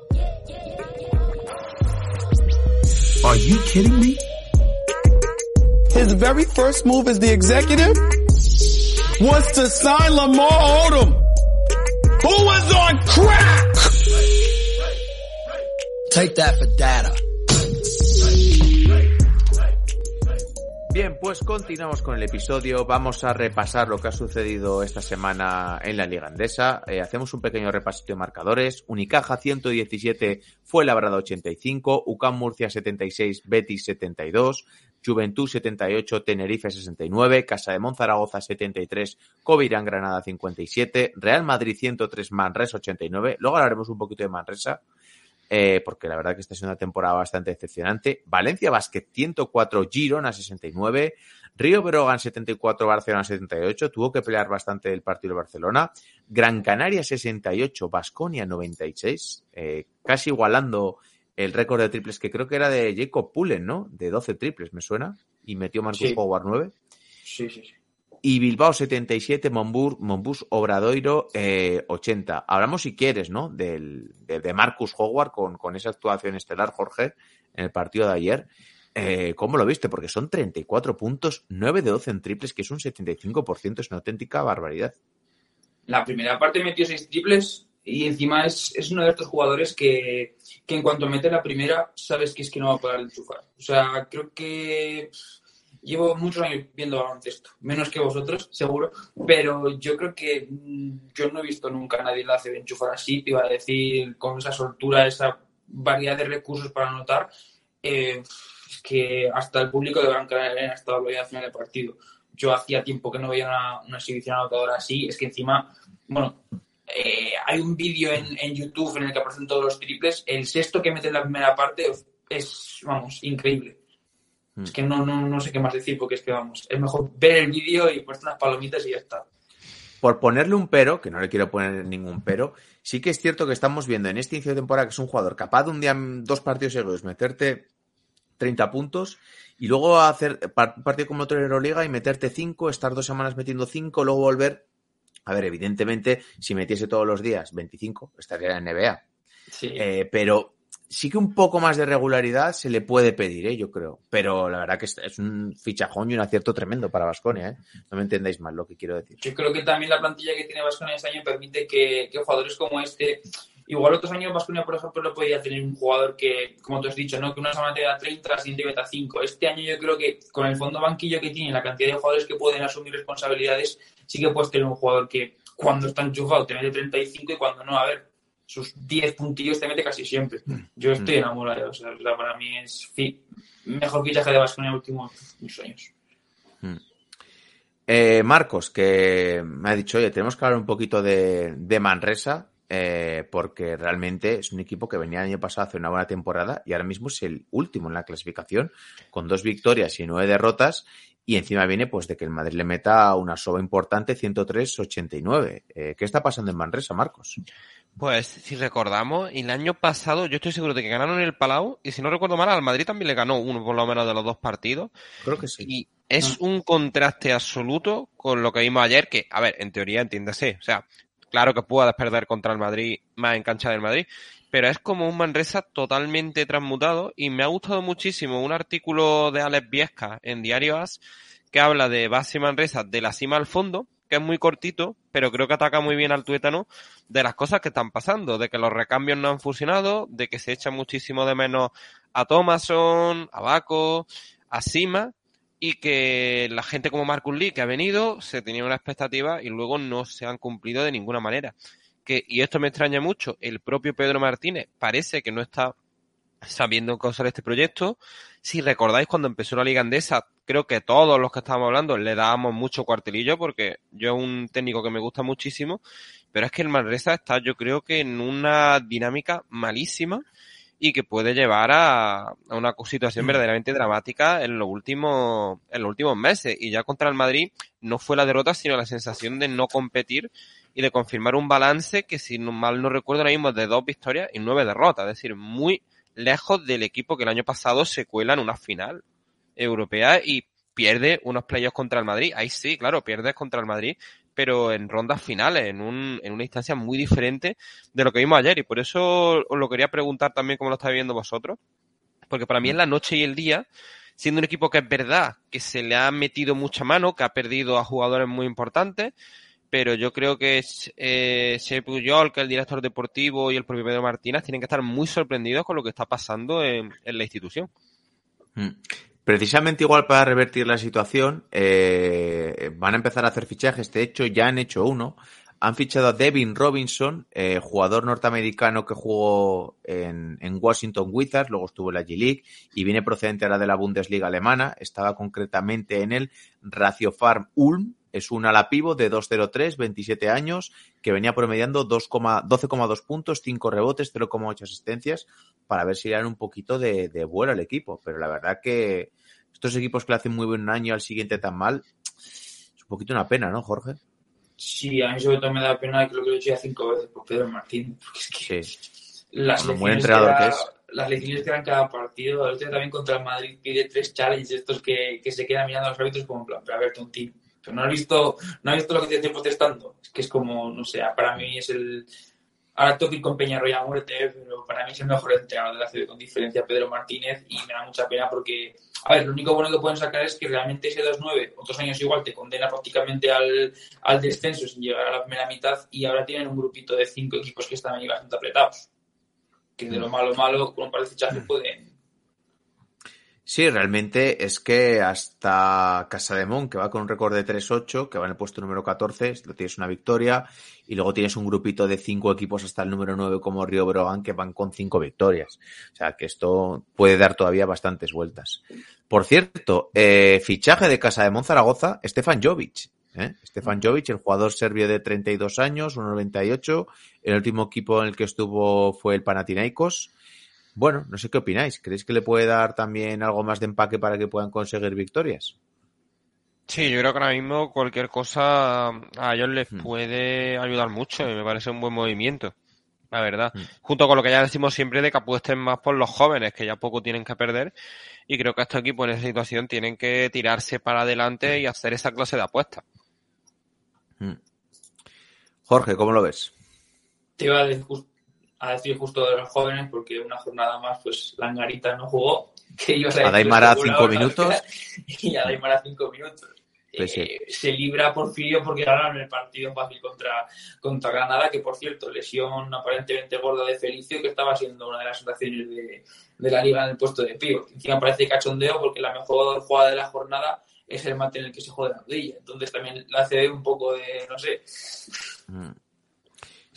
Are you kidding me? His very first move as the executive was to sign Lamar Odom, who was on crack. Take that for data. Bien, pues continuamos con el episodio. Vamos a repasar lo que ha sucedido esta semana en la Liga Andesa. Eh, hacemos un pequeño repasito de marcadores. Unicaja 117, fue Labrada 85, UCAM Murcia 76, Betis 72, Juventud 78, Tenerife 69, Casa de Monzaragoza 73, Covirán Granada 57, Real Madrid 103, Manresa 89. Luego hablaremos un poquito de Manresa, eh, porque la verdad que esta es una temporada bastante decepcionante. Valencia Basket 104, Girona 69, Río Brogan 74, Barcelona 78. Tuvo que pelear bastante el partido de Barcelona. Gran Canaria 68, Basconia 96, eh, casi igualando el récord de triples que creo que era de Jacob Pullen, ¿no? De 12 triples, me suena. Y metió Marcus Sí. Howard 9. Sí, sí, sí. y Bilbao 77, Monbus, Monbus Obradoiro eh, 80. Hablamos, si quieres, ¿no? Del, de, de Marcus Howard con, con, esa actuación estelar, Jorge, en el partido de ayer. Eh, ¿Cómo lo viste? Porque son 34 puntos, 9 de 12 en triples, que es un 75%, es una auténtica barbaridad. La primera parte metió 6 triples y encima es, es uno de estos jugadores que, que, en cuanto mete la primera, sabes que es que no va a poder enchufar. O sea, creo que llevo muchos años viendo baloncesto, menos que vosotros, seguro, pero yo creo que yo no he visto nunca a nadie la hace de enchufar así, te iba a decir, con esa soltura, esa variedad de recursos para anotar, eh, es que hasta el público de Gran Canaria ha estado al final del partido. Yo hacía tiempo que no veía una, una exhibición anotadora así, es que encima, bueno, eh, hay un vídeo en, en, YouTube en el que aparecen todos los triples, el sexto que mete en la primera parte es, vamos, increíble. Es que no, no, no sé qué más decir porque es que vamos, es mejor ver el vídeo y poner unas palomitas y ya está. Por ponerle un pero, que no le quiero poner ningún pero, sí que es cierto que estamos viendo en este inicio de temporada que es un jugador capaz de un día, dos partidos seguidos, meterte 30 puntos y luego hacer un partido como otro de Euroliga y meterte 5, estar dos semanas metiendo 5, luego volver. A ver, evidentemente, si metiese todos los días 25, estaría en NBA. Sí. Eh, pero sí que un poco más de regularidad se le puede pedir, ¿eh? yo creo. Pero la verdad que es un fichajón y un acierto tremendo para Vasconia. ¿eh? No me entendáis mal lo que quiero decir. Yo creo que también la plantilla que tiene Vasconia este año permite que, que, jugadores como este. Igual otros años Vasconia, por ejemplo, no podía tener un jugador que, como tú has dicho, ¿no? que una semana te da 30, la siguiente meta 5. Este año yo creo que con el fondo banquillo que tiene, la cantidad de jugadores que pueden asumir responsabilidades, sí que puedes tener un jugador que cuando está enchufado te mete 35 y cuando no, a ver, sus 10 puntillos te mete casi siempre. Yo estoy enamorado, o sea, para mí es mejor fichaje de Vasconia en los últimos años. Eh, Marcos, que me ha dicho, oye, tenemos que hablar un poquito de, de Manresa, eh, porque realmente es un equipo que venía el año pasado hace una buena temporada y ahora mismo es el último en la clasificación, con dos victorias y nueve derrotas, y encima viene pues de que el Madrid le meta una soba importante, 103-89. Eh, ¿Qué está pasando en Manresa, Marcos? Pues si recordamos, el año pasado yo estoy seguro de que ganaron el Palau y si no recuerdo mal al Madrid también le ganó uno por lo menos de los dos partidos. Creo que sí. Y es un contraste absoluto con lo que vimos ayer que, a ver, en teoría entiéndase, o sea, claro que puedas perder contra el Madrid más en cancha del Madrid, pero es como un Manresa totalmente transmutado y me ha gustado muchísimo un artículo de Alex Viesca en Diario As que habla de base Manresa de la cima al fondo, que es muy cortito, pero creo que ataca muy bien al tuétano de las cosas que están pasando, de que los recambios no han funcionado, de que se echa muchísimo de menos a Thomason, a Baco, a Sima, y que la gente como Marcus Lee que ha venido se tenía una expectativa y luego no se han cumplido de ninguna manera. Que, y esto me extraña mucho, el propio Pedro Martínez parece que no está sabiendo causar este proyecto. Si recordáis cuando empezó la Liga Andesa, creo que todos los que estábamos hablando le dábamos mucho cuartelillo porque yo es un técnico que me gusta muchísimo, pero es que el Manresa está yo creo que en una dinámica malísima y que puede llevar a, a una situación verdaderamente dramática en los últimos en los últimos meses. Y ya contra el Madrid no fue la derrota sino la sensación de no competir y de confirmar un balance que si no, mal no recuerdo ahora mismo de dos victorias y nueve derrotas, es decir, muy lejos del equipo que el año pasado se cuela en una final europea y pierde unos playoffs contra el Madrid. Ahí sí, claro, pierdes contra el Madrid, pero en rondas finales, en, un, en una instancia muy diferente de lo que vimos ayer. Y por eso os lo quería preguntar también cómo lo estáis viendo vosotros. Porque para mí en la noche y el día, siendo un equipo que es verdad que se le ha metido mucha mano, que ha perdido a jugadores muy importantes, pero yo creo que eh, Shep Puyol, que el director deportivo y el propio Pedro Martínez tienen que estar muy sorprendidos con lo que está pasando en, en la institución. Precisamente igual para revertir la situación, eh, van a empezar a hacer fichajes. De hecho, ya han hecho uno. Han fichado a Devin Robinson, eh, jugador norteamericano que jugó en, Washington Wizards, luego estuvo en la G-League y viene procedente ahora de la Bundesliga alemana. Estaba concretamente en el Ratio Farm Ulm. Es un ala pivo de 2.03, 27 años, que venía promediando 12,2 puntos, 5 rebotes, 0,8 asistencias, para ver si le dan un poquito de vuelo al equipo. Pero la verdad que estos equipos que le hacen muy buen año al siguiente tan mal, es un poquito una pena, ¿no, Jorge? Sí, a mí sobre todo me da pena que lo que lo he hecho ya cinco veces por Pedro Martín, *laughs* porque es que sí. las, buen lecciones que da, es. las lecciones que dan cada partido, el otro también contra el Madrid pide tres challenges estos que, que se quedan mirando a los árbitros como en plan, pero a ver, tontín, Pero no has visto, no has visto lo que te estoy protestando. Es que es como, no sé, para mí es el. Ahora tengo que ir con Peñarroya a muerte, pero para mí es el mejor entrenador de la ciudad con diferencia Pedro Martínez y me da mucha pena porque, a ver, lo único bueno que pueden sacar es que realmente ese 2-9, otros años igual, te condena prácticamente al, al descenso sin llegar a la primera mitad y ahora tienen un grupito de cinco equipos que están ahí bastante apretados. Que de lo malo malo, con un par de fichajes pueden, Sí, realmente es que hasta Casa de Mon, que va con un récord de 3-8, que va en el puesto número 14, lo tienes una victoria, y luego tienes un grupito de cinco equipos hasta el número 9 como Río Brogan, que van con cinco victorias. O sea, que esto puede dar todavía bastantes vueltas. Por cierto, eh, fichaje de Casa de Mon Zaragoza, Stefan Jovic. ¿eh? Stefan Jovic, el jugador serbio de 32 años, 1,98. El último equipo en el que estuvo fue el Panathinaikos. Bueno, no sé qué opináis. ¿Creéis que le puede dar también algo más de empaque para que puedan conseguir victorias? Sí, yo creo que ahora mismo cualquier cosa a ellos les puede ayudar mucho y me parece un buen movimiento, la verdad. Mm. Junto con lo que ya decimos siempre de que apuesten más por los jóvenes, que ya poco tienen que perder. Y creo que estos equipos en esa situación tienen que tirarse para adelante y hacer esa clase de apuestas. Jorge, ¿cómo lo ves? te iba a a decir justo de los jóvenes porque una jornada más pues Langarita no jugó *laughs* que ellos A Daimara cinco minutos. *laughs* y a Daimara cinco minutos Pues sí. Eh, se libra Porfirio porque ganaron el partido fácil contra, contra Granada que por cierto lesión aparentemente gorda de Felicio que estaba siendo una de las sensaciones de, de la liga en el puesto de pívot encima parece cachondeo porque la mejor jugada de la jornada es el mate en el que se juega la rodilla entonces también la hace un poco de no sé Mm.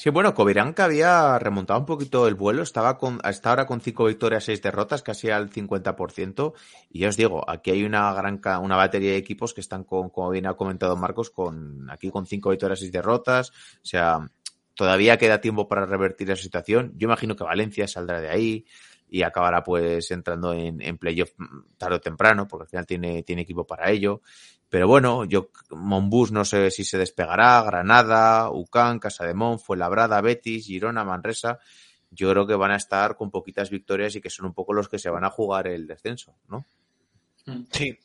Sí, bueno, Covirán había remontado un poquito el vuelo, estaba con, hasta ahora con cinco victorias, seis derrotas, casi al 50%. Y ya os digo, aquí hay una gran, una batería de equipos que están con, como bien ha comentado Marcos, con, aquí con cinco victorias, seis derrotas. O sea, todavía queda tiempo para revertir esa situación. Yo imagino que Valencia saldrá de ahí y acabará pues entrando en, en playoff mm, tarde o temprano, porque al final tiene, tiene equipo para ello. Pero bueno, yo, Monbus no sé si se despegará, Granada, Ucán, Casa de Mon, Fuenlabrada, Betis, Girona, Manresa. Yo creo que van a estar con poquitas victorias y que son un poco los que se van a jugar el descenso, ¿no? Sí.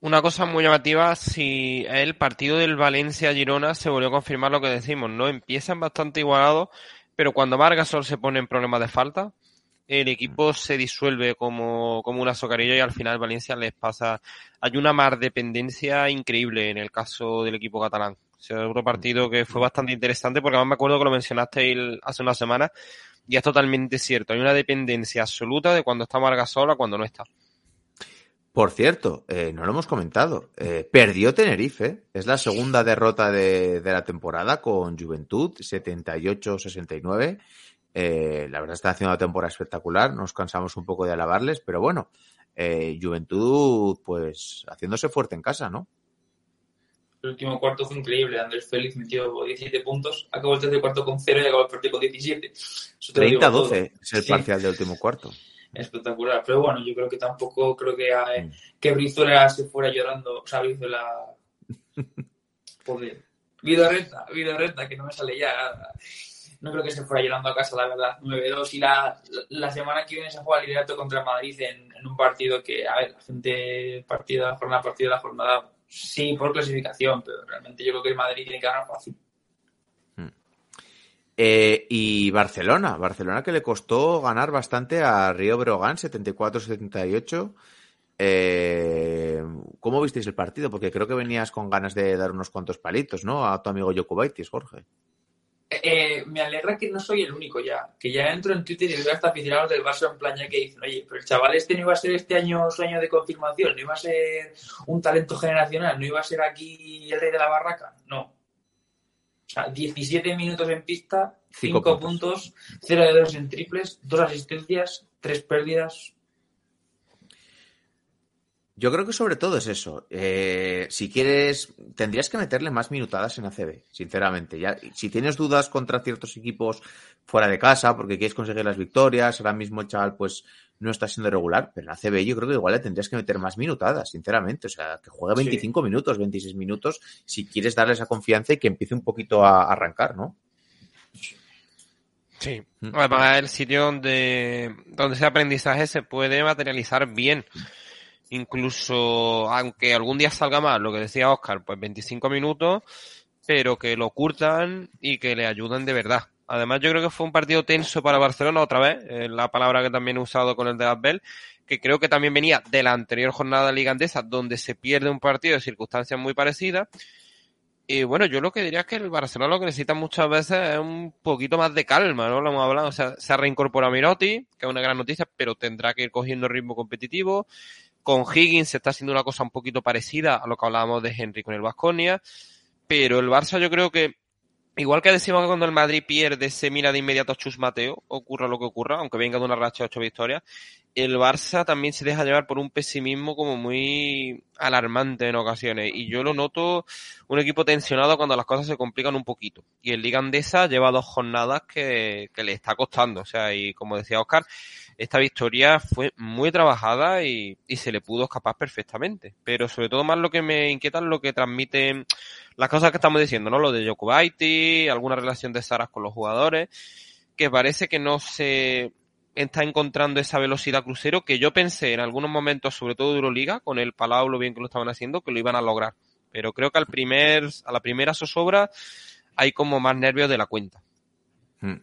Una cosa muy llamativa, si el partido del Valencia-Girona se volvió a confirmar lo que decimos, ¿no? Empiezan bastante igualados, pero cuando Margasol se pone en problemas de falta, el equipo se disuelve como, como una socarilla y al final Valencia les pasa. Hay una mar dependencia increíble en el caso del equipo catalán. O sea, otro partido que fue bastante interesante porque además me acuerdo que lo mencionaste el- hace una semana y es totalmente cierto. Hay una dependencia absoluta de cuando está Margasol a cuando no está. Por cierto, eh, no lo hemos comentado. eh, perdió Tenerife. Es la segunda derrota de, de la temporada con Juventud, 78-69. Eh, la verdad está haciendo una temporada espectacular. Nos cansamos un poco de alabarles, pero bueno, eh, Juventud, pues haciéndose fuerte en casa, ¿no? El último cuarto fue increíble. Andrés Félix metió 17 puntos, acabó el tercer cuarto con 0 y acabó el partido con 17. Eso te lo digo todo. 30-12 es el Sí, parcial del último cuarto. Espectacular. Pero bueno, yo creo que tampoco creo que, eh, Mm. que Brizuela se fuera llorando. O sea, Brizuela. *laughs* Joder. Vidorreta, Vidorreta, que no me sale ya. No creo que se fuera llorando a casa, la verdad. 9-2 y la, la semana que viene se juega el liderato contra Madrid en, un partido que, a ver, la gente partida, jornada, partido de la jornada, sí, por clasificación, pero realmente yo creo que el Madrid tiene que ganar fácil. Eh, y Barcelona, Barcelona que le costó ganar bastante a Río Brogan, 74-78. Eh, ¿Cómo visteis el partido? Porque creo que venías con ganas de dar unos cuantos palitos, ¿no? A tu amigo Jokubaitis, Jorge. Eh, me alegra que no soy el único ya, que ya entro en Twitter y veo hasta aficionados del Barça en plan ya que dicen, oye, pero el chaval este no iba a ser este año su año de confirmación, no iba a ser un talento generacional, no iba a ser aquí el rey de la barraca, no. O sea, 17 minutos en pista, Cinco 5 puntos. puntos, 0 de 2 en triples, 2 asistencias, 3 pérdidas. Yo creo que sobre todo es eso. Eh, si quieres, tendrías que meterle más minutadas en ACB, sinceramente. Ya, si tienes dudas contra ciertos equipos fuera de casa, porque quieres conseguir las victorias, ahora mismo el chaval pues no está siendo regular, pero en ACB yo creo que igual le tendrías que meter más minutadas, sinceramente. O sea, que juegue Sí. 25 minutos, 26 minutos, si quieres darle esa confianza y que empiece un poquito a arrancar, ¿no? Sí. Mm. Además, el sitio donde, donde ese aprendizaje se puede materializar bien. Incluso, aunque algún día salga mal, lo que decía Oscar, pues 25 minutos, pero que lo curtan y que le ayudan de verdad. Además, yo creo que fue un partido tenso para Barcelona otra vez, la palabra que también he usado con el de Asbel, que creo que también venía de la anterior jornada ligandesa, donde se pierde un partido de circunstancias muy parecidas. Y bueno, yo lo que diría es que el Barcelona lo que necesita muchas veces es un poquito más de calma, ¿no? Lo hemos hablado, o sea, se ha reincorporado Mirotti, que es una gran noticia, pero tendrá que ir cogiendo ritmo competitivo. Con Higgins se está haciendo una cosa un poquito parecida a lo que hablábamos de Henry con el Vasconia, pero el Barça yo creo que Igual que decimos que cuando el Madrid pierde se mira de inmediato a Chus Mateo, ocurra lo que ocurra, aunque venga de una racha de ocho victorias, el Barça también se deja llevar por un pesimismo como muy alarmante en ocasiones. Y yo lo noto un equipo tensionado cuando las cosas se complican un poquito. Y el Liga Andesa lleva dos jornadas que, que le está costando. O sea, y como decía Oscar, esta victoria fue muy trabajada y, se le pudo escapar perfectamente. Pero sobre todo más lo que me inquieta es lo que transmiten las cosas que estamos diciendo, ¿no? Lo de Jokubaiti, alguna relación de Saras con los jugadores, que parece que no se está encontrando esa velocidad crucero que yo pensé en algunos momentos, sobre todo de Euroliga, con el Palau lo bien que lo estaban haciendo, que lo iban a lograr. Pero creo que al primer, a la primera zozobra hay como más nervios de la cuenta. Hmm.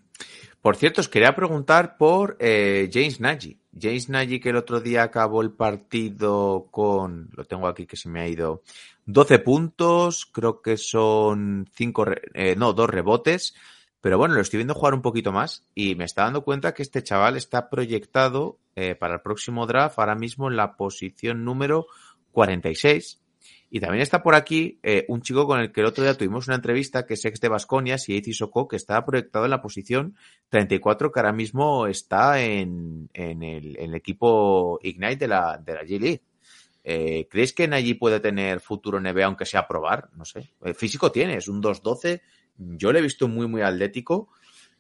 Por cierto, os quería preguntar por eh, James Nagy. James Nagy que el otro día acabó el partido con, lo tengo aquí que se me ha ido, 12 puntos, creo que son 5, eh, no, 2 rebotes, pero bueno, lo estoy viendo jugar un poquito más y me está dando cuenta que este chaval está proyectado eh, para el próximo draft ahora mismo en la posición número 46 y también está por aquí eh, un chico con el que el otro día tuvimos una entrevista, que es ex de Basconia, Sieti Soko, que está proyectado en la posición 34, que ahora mismo está en, en, el, equipo Ignite de la, de la G-League. Eh, ¿Crees que allí puede tener futuro NBA, aunque sea probar? No sé. El físico tiene, es un 2-12. Yo le he visto muy, muy atlético.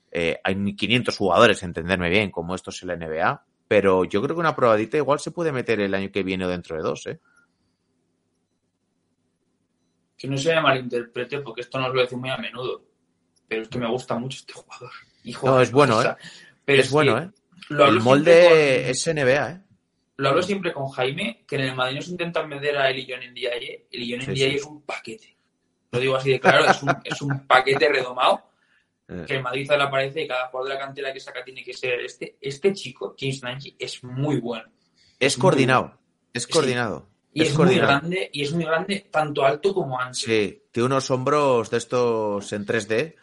Eh, hay 500 jugadores, entenderme bien, como esto es la NBA. Pero yo creo que una probadita igual se puede meter el año que viene o dentro de dos, ¿eh? Que no se me malinterprete porque esto no lo decir muy a menudo, pero es que me gusta mucho este jugador. Hijo no, es bueno, ¿eh? Pero es, es bueno, ¿eh? El molde con, es NBA, ¿eh? Lo hablo siempre con Jaime, que en el Madrid nos intentan meter a Elion en Ndiaye. Elion en Ndiaye sí, sí. es un paquete. Lo digo así de claro, es un, es un paquete redomado *laughs* que el Madrid le aparece y cada jugador de la cantera que saca tiene que ser este. Este chico, James Nagy, es muy bueno. Es coordinado, es coordinado. Y es, es muy grande, y es muy grande, tanto alto como ancho. Sí, tiene unos hombros de estos en 3D.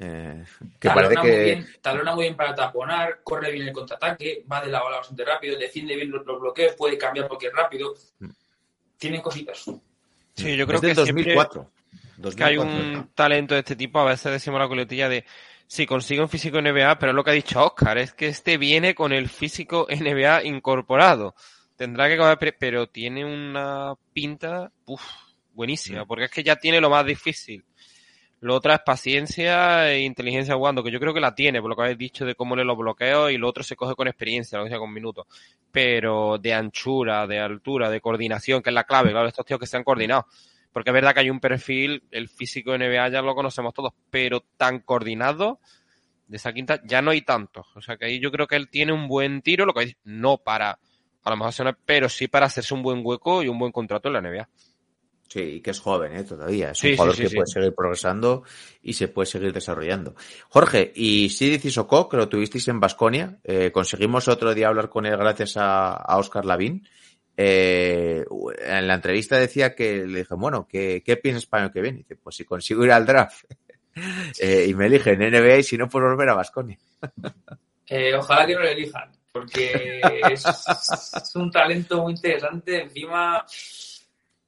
Eh, que talona parece que. Muy bien, talona muy bien para taponar, corre bien el contraataque, va de la bola bastante rápido, defiende bien los, bloqueos, puede cambiar porque es rápido. Tiene cositas. Sí, yo creo que 2004. siempre que hay un talento de este tipo, a veces decimos la coletilla de si consigue un físico NBA, pero es lo que ha dicho Oscar, es que este viene con el físico NBA incorporado tendrá que comer, pero tiene una pinta uf, buenísima, porque es que ya tiene lo más difícil. Lo otro es paciencia e inteligencia jugando, que yo creo que la tiene, por lo que habéis dicho de cómo lee los bloqueos, y lo otro se coge con experiencia, lo que sea con minutos. Pero de anchura, de altura, de coordinación, que es la clave, claro, estos tíos que se han coordinado. Porque es verdad que hay un perfil, el físico NBA ya lo conocemos todos, pero tan coordinado, de esa quinta, ya no hay tantos. O sea que ahí yo creo que él tiene un buen tiro, lo que no para a lo mejor suena, pero sí para hacerse un buen hueco y un buen contrato en la NBA. Sí, que es joven ¿eh? todavía. Es Sí, un jugador sí, que sí, puede seguir progresando y se puede seguir desarrollando. Jorge, y Sidiz y Sokó, que lo tuvisteis en Basconia, conseguimos otro día hablar con él gracias a, a Oscar Lavín. Eh, en la entrevista decía que le dije, bueno, ¿qué, qué piensas para el año que viene? Y dice, pues si consigo ir al draft *laughs* eh, y me eligen en NBA y si no, pues volver a Basconia. *laughs* Eh, ojalá que no lo elijan, porque es, es un talento muy interesante. Encima,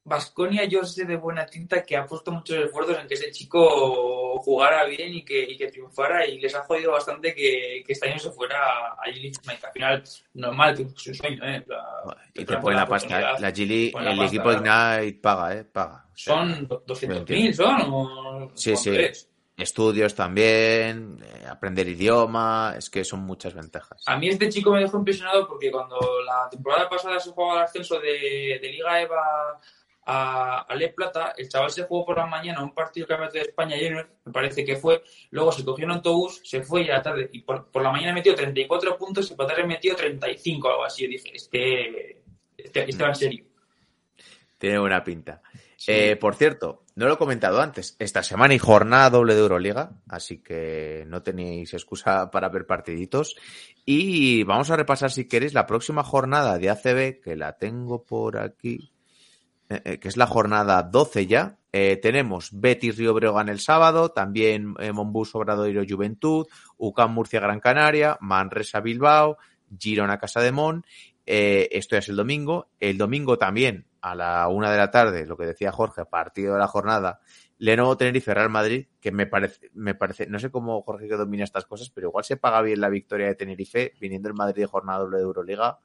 Vasconia, yo sé de buena tinta que ha puesto muchos esfuerzos en que ese chico jugara bien y que, y que triunfara, y les ha jodido bastante que, que este año se fuera a G League. Al final, normal, que es su sueño, ¿eh? La, Y te ponen la pasta, ¿eh? La Gili, el pasta, equipo. Ignite paga, ¿eh? Paga. O sea, Son 200.000, ¿son? O, Sí, sí. tres. Estudios también, eh, aprender idioma, es que son muchas ventajas. A mí este chico me dejó impresionado porque cuando la temporada pasada se jugaba el ascenso de, de Liga EVA a, a Le Plata, el chaval se jugó por la mañana un partido que de España Junior, me parece que fue, luego se cogió un autobús, se fue y a la tarde, y por, por la mañana metió 34 puntos y por la tarde metió 35 o algo así. Yo dije, este, Este, este va en serio. Tiene buena pinta. Eh, por cierto, no lo he comentado antes, esta semana hay jornada doble de Euroliga, así que no tenéis excusa *laughs* para ver partiditos. Y vamos a repasar, si queréis, la próxima jornada de ACB, que la tengo por aquí, eh, eh, que es la jornada 12 ya. Eh, tenemos Betis Río Breogán el sábado, también Monbus Obradoiro Juventud, UCAM Murcia Gran Canaria, Manresa Bilbao, Girona Casa de Mon. Eh, esto ya es el domingo. El domingo también a la una de la tarde, lo que decía Jorge, partido de la jornada, Lenovo Tenerife Real Madrid, que me parece, me parece, no sé cómo Jorge que domina estas cosas, pero igual se paga bien la victoria de Tenerife, viniendo el Madrid de jornada doble de Euroliga.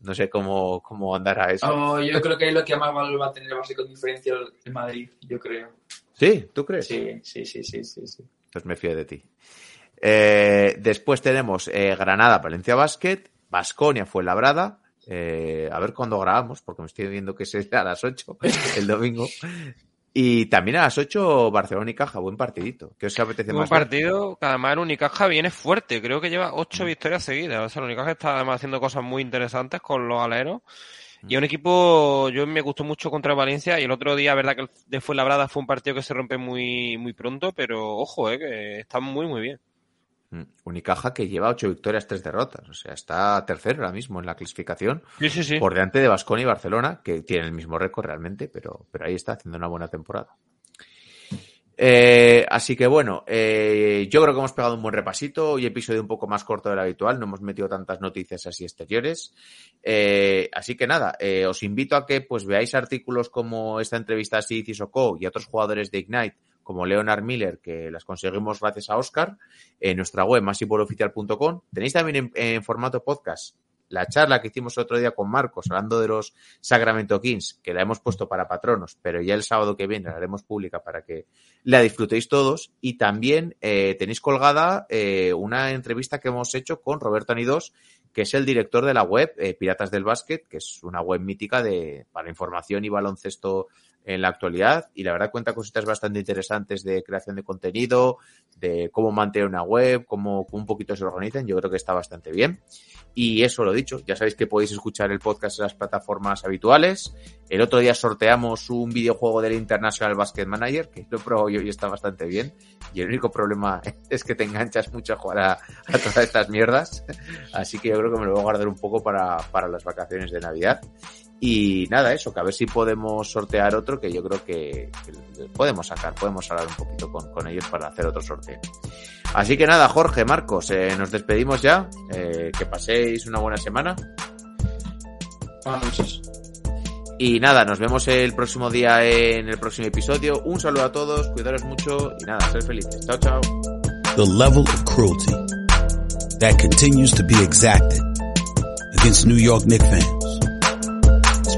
No sé cómo, cómo andará eso. Oh, yo creo que es lo que más valor va a tener base con diferencia el el Madrid, yo creo. ¿Sí? ¿Tú crees? Sí, sí, sí, sí, sí. sí. Pues me fío de ti. Eh, después tenemos eh, Granada, Valencia Basket, Basconia fue labrada. Eh, a ver cuándo grabamos, porque me estoy viendo que es a las 8 *laughs* el domingo. Y también a las 8 Barcelona y Caja, buen partidito. ¿Qué os apetece más? ver? partido que además el Unicaja viene fuerte. Creo que lleva ocho victorias seguidas. O sea, el Unicaja está además haciendo cosas muy interesantes con los aleros. Y un equipo, yo me gustó mucho contra Valencia y el otro día, verdad que el de Fuenlabrada fue un partido que se rompe muy, muy pronto, pero ojo, eh, que están muy, muy bien. Mm, Unicaja que lleva 8 victorias, 3 derrotas. O sea, está tercero ahora mismo en la clasificación. Sí, sí, sí. Por delante de Basconia y Barcelona, que tienen el mismo récord realmente, pero, pero ahí está haciendo una buena temporada. Eh, así que bueno, eh, yo creo que hemos pegado un buen repasito. Hoy episodio un poco más corto del habitual, no hemos metido tantas noticias así exteriores. Eh, así que nada, eh, os invito a que pues veáis artículos como esta entrevista a Sid Sissoko y a otros jugadores de Ignite, como Leonard Miller, que las conseguimos gracias a Oscar, en nuestra web masivoloficial.com. Tenéis también en, en formato podcast la charla que hicimos el otro día con Marcos hablando de los Sacramento Kings, que la hemos puesto para patronos, pero ya el sábado que viene la haremos pública para que la disfrutéis todos. Y también eh, tenéis colgada eh, una entrevista que hemos hecho con Roberto Anidos, que es el director de la web eh, Piratas del Básquet, que es una web mítica de, para información y baloncesto en la actualidad y la verdad cuenta cositas bastante interesantes de creación de contenido, de cómo mantener una web, cómo, un poquito se organizan, yo creo que está bastante bien. Y eso lo dicho, ya sabéis que podéis escuchar el podcast en las plataformas habituales. El otro día sorteamos un videojuego del International Basket Manager, que lo probado yo y está bastante bien. Y el único problema *laughs* es que te enganchas mucho a jugar a, a todas estas mierdas. Así que yo creo que me lo voy a guardar un poco para, para las vacaciones de Navidad. Y nada, eso, que a ver si podemos sortear otro, que yo creo que, podemos sacar, podemos hablar un poquito con, con, ellos para hacer otro sorteo. Así que nada, Jorge, Marcos, eh, nos despedimos ya. Eh, que paséis una buena semana. Buenas noches. Y nada, nos vemos el próximo día en el próximo episodio. Un saludo a todos, cuidaros mucho y nada, ser felices. Chao, chao. The level of cruelty that continues to be exacted against New York Knicks fans